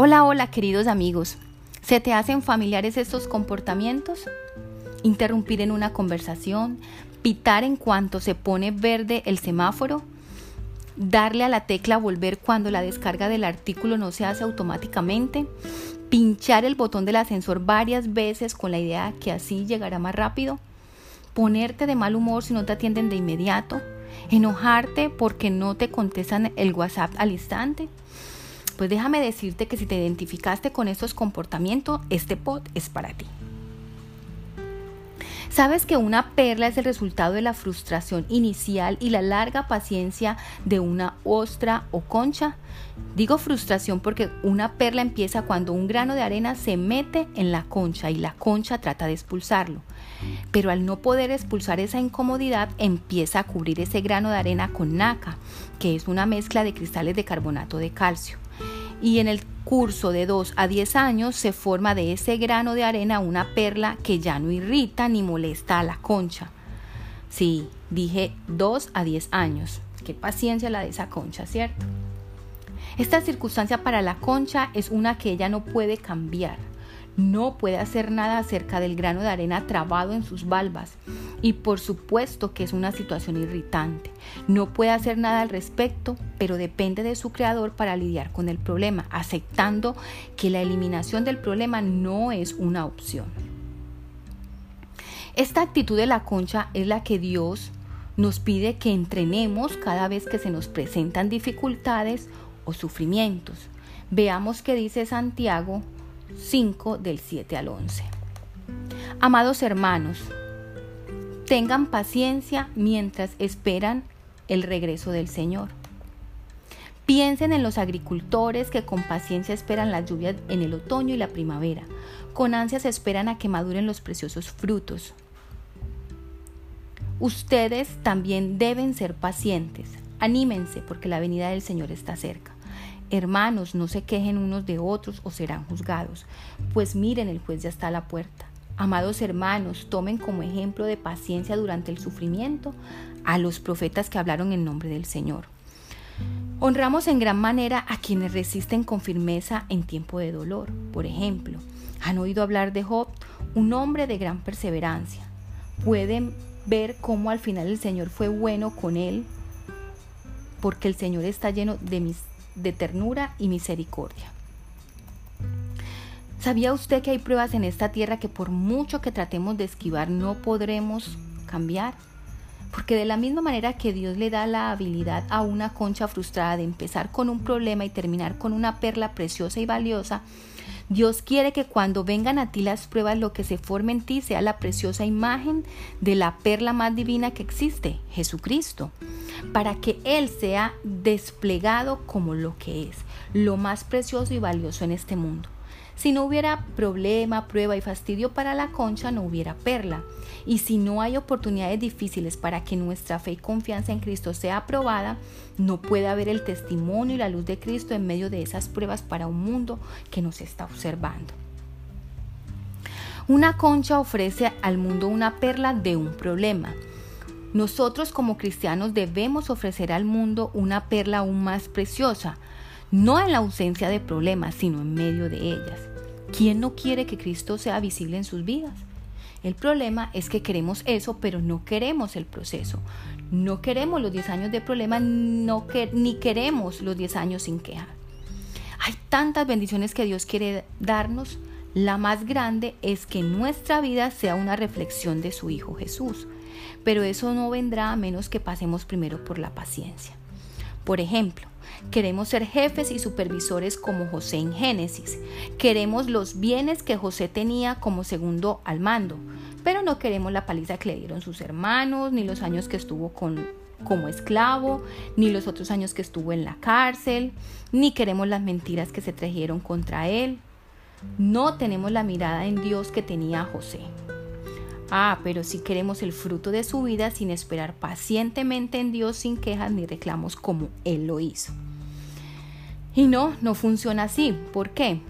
Hola, hola queridos amigos. ¿Se te hacen familiares estos comportamientos? Interrumpir en una conversación, pitar en cuanto se pone verde el semáforo, darle a la tecla volver cuando la descarga del artículo no se hace automáticamente, pinchar el botón del ascensor varias veces con la idea que así llegará más rápido, ponerte de mal humor si no te atienden de inmediato, enojarte porque no te contestan el WhatsApp al instante, pues déjame decirte que si te identificaste con estos comportamientos, este pod es para ti. ¿Sabes que una perla es el resultado de la frustración inicial y la larga paciencia de una ostra o concha? Digo frustración porque una perla empieza cuando un grano de arena se mete en la concha y la concha trata de expulsarlo. Pero al no poder expulsar esa incomodidad, empieza a cubrir ese grano de arena con naca, que es una mezcla de cristales de carbonato de calcio y en el curso de 2 a 10 años se forma de ese grano de arena una perla que ya no irrita ni molesta a la concha. Sí, dije 2 a 10 años. Qué paciencia la de esa concha, ¿cierto? Esta circunstancia para la concha es una que ella no puede cambiar no puede hacer nada acerca del grano de arena trabado en sus valvas. Y por supuesto que es una situación irritante. No puede hacer nada al respecto, pero depende de su creador para lidiar con el problema, aceptando que la eliminación del problema no es una opción. Esta actitud de la concha es la que Dios nos pide que entrenemos cada vez que se nos presentan dificultades o sufrimientos. Veamos qué dice Santiago 5 del 7 al 11. Amados hermanos, tengan paciencia mientras esperan el regreso del Señor. Piensen en los agricultores que con paciencia esperan la lluvia en el otoño y la primavera. Con ansias esperan a que maduren los preciosos frutos. Ustedes también deben ser pacientes. Anímense porque la venida del Señor está cerca. Hermanos, no se quejen unos de otros o serán juzgados, pues miren, el juez ya está a la puerta. Amados hermanos, tomen como ejemplo de paciencia durante el sufrimiento a los profetas que hablaron en nombre del Señor. Honramos en gran manera a quienes resisten con firmeza en tiempo de dolor. Por ejemplo, han oído hablar de Job, un hombre de gran perseverancia. Pueden ver cómo al final el Señor fue bueno con él, porque el Señor está lleno de mis de ternura y misericordia. ¿Sabía usted que hay pruebas en esta tierra que por mucho que tratemos de esquivar no podremos cambiar? Porque de la misma manera que Dios le da la habilidad a una concha frustrada de empezar con un problema y terminar con una perla preciosa y valiosa, Dios quiere que cuando vengan a ti las pruebas lo que se forme en ti sea la preciosa imagen de la perla más divina que existe, Jesucristo, para que Él sea desplegado como lo que es, lo más precioso y valioso en este mundo. Si no hubiera problema, prueba y fastidio para la concha, no hubiera perla. Y si no hay oportunidades difíciles para que nuestra fe y confianza en Cristo sea aprobada, no puede haber el testimonio y la luz de Cristo en medio de esas pruebas para un mundo que nos está observando. Una concha ofrece al mundo una perla de un problema. Nosotros como cristianos debemos ofrecer al mundo una perla aún más preciosa, no en la ausencia de problemas, sino en medio de ellas. ¿Quién no quiere que Cristo sea visible en sus vidas? El problema es que queremos eso, pero no queremos el proceso. No queremos los 10 años de problema, no ni queremos los 10 años sin queja. Hay tantas bendiciones que Dios quiere darnos. La más grande es que nuestra vida sea una reflexión de su Hijo Jesús. Pero eso no vendrá a menos que pasemos primero por la paciencia. Por ejemplo, Queremos ser jefes y supervisores como José en Génesis. Queremos los bienes que José tenía como segundo al mando, pero no queremos la paliza que le dieron sus hermanos, ni los años que estuvo como esclavo, ni los otros años que estuvo en la cárcel, ni queremos las mentiras que se trajeron contra él. No tenemos la mirada en Dios que tenía José. Ah, pero si queremos el fruto de su vida sin esperar pacientemente en Dios sin quejas ni reclamos como Él lo hizo. Y no, no funciona así. ¿Por qué?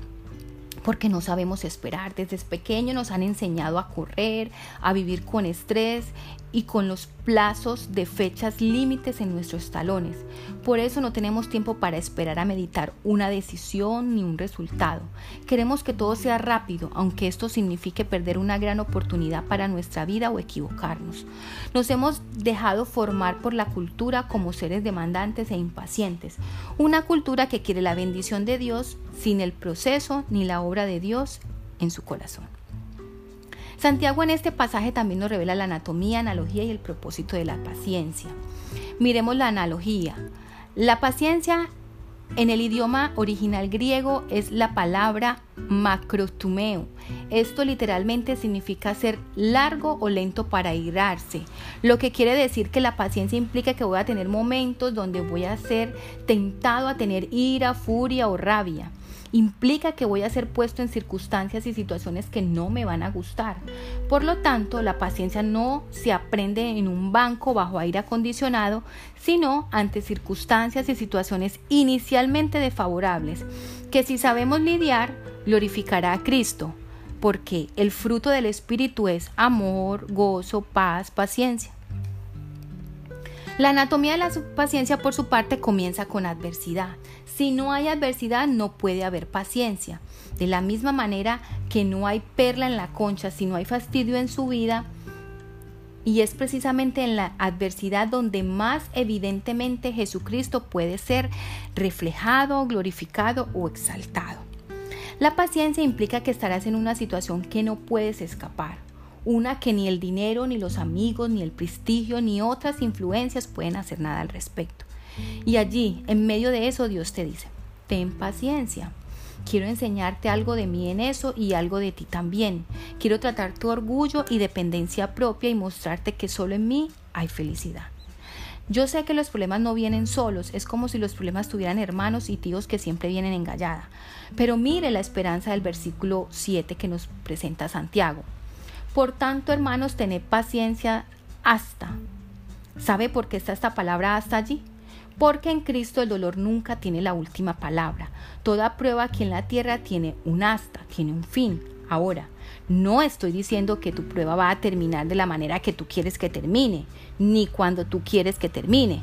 Porque no sabemos esperar. Desde pequeño nos han enseñado a correr, a vivir con estrés y con los plazos de fechas límites en nuestros talones. Por eso no tenemos tiempo para esperar a meditar una decisión ni un resultado. Queremos que todo sea rápido, aunque esto signifique perder una gran oportunidad para nuestra vida o equivocarnos. Nos hemos dejado formar por la cultura como seres demandantes e impacientes, una cultura que quiere la bendición de Dios sin el proceso ni la obra de Dios en su corazón. Santiago en este pasaje también nos revela la anatomía, analogía y el propósito de la paciencia. Miremos la analogía. La paciencia en el idioma original griego es la palabra macrotumeo. Esto literalmente significa ser largo o lento para irarse, lo que quiere decir que la paciencia implica que voy a tener momentos donde voy a ser tentado a tener ira, furia o rabia implica que voy a ser puesto en circunstancias y situaciones que no me van a gustar. Por lo tanto, la paciencia no se aprende en un banco bajo aire acondicionado, sino ante circunstancias y situaciones inicialmente desfavorables, que si sabemos lidiar, glorificará a Cristo, porque el fruto del Espíritu es amor, gozo, paz, paciencia. La anatomía de la paciencia, por su parte, comienza con adversidad. Si no hay adversidad, no puede haber paciencia. De la misma manera que no hay perla en la concha, si no hay fastidio en su vida, y es precisamente en la adversidad donde más evidentemente Jesucristo puede ser reflejado, glorificado o exaltado. La paciencia implica que estarás en una situación que no puedes escapar una que ni el dinero, ni los amigos, ni el prestigio, ni otras influencias pueden hacer nada al respecto. Y allí, en medio de eso, Dios te dice, ten paciencia. Quiero enseñarte algo de mí en eso y algo de ti también. Quiero tratar tu orgullo y dependencia propia y mostrarte que solo en mí hay felicidad. Yo sé que los problemas no vienen solos, es como si los problemas tuvieran hermanos y tíos que siempre vienen en gallada. Pero mire la esperanza del versículo 7 que nos presenta Santiago. Por tanto, hermanos, tened paciencia hasta. ¿Sabe por qué está esta palabra hasta allí? Porque en Cristo el dolor nunca tiene la última palabra. Toda prueba aquí en la tierra tiene un hasta, tiene un fin. Ahora, no estoy diciendo que tu prueba va a terminar de la manera que tú quieres que termine, ni cuando tú quieres que termine,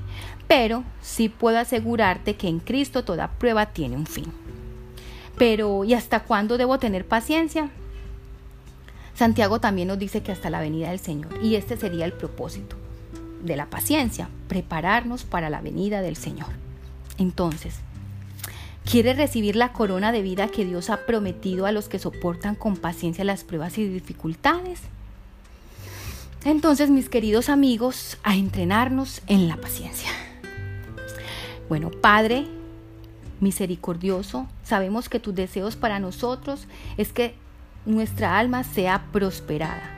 pero sí puedo asegurarte que en Cristo toda prueba tiene un fin. Pero, ¿y hasta cuándo debo tener paciencia? Santiago también nos dice que hasta la venida del Señor, y este sería el propósito de la paciencia, prepararnos para la venida del Señor. Entonces, ¿quieres recibir la corona de vida que Dios ha prometido a los que soportan con paciencia las pruebas y dificultades? Entonces, mis queridos amigos, a entrenarnos en la paciencia. Bueno, Padre misericordioso, sabemos que tus deseos para nosotros es que nuestra alma sea prosperada.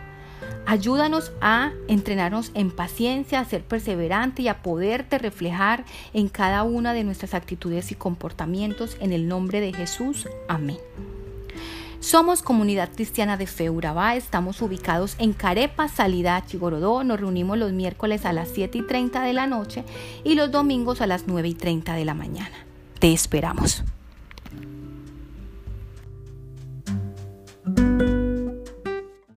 Ayúdanos a entrenarnos en paciencia, a ser perseverante y a poderte reflejar en cada una de nuestras actitudes y comportamientos en el nombre de Jesús. Amén. Somos Comunidad Cristiana de Fe estamos ubicados en Carepa, Salida, Chigorodó, nos reunimos los miércoles a las 7 y 30 de la noche y los domingos a las 9 y 30 de la mañana. Te esperamos.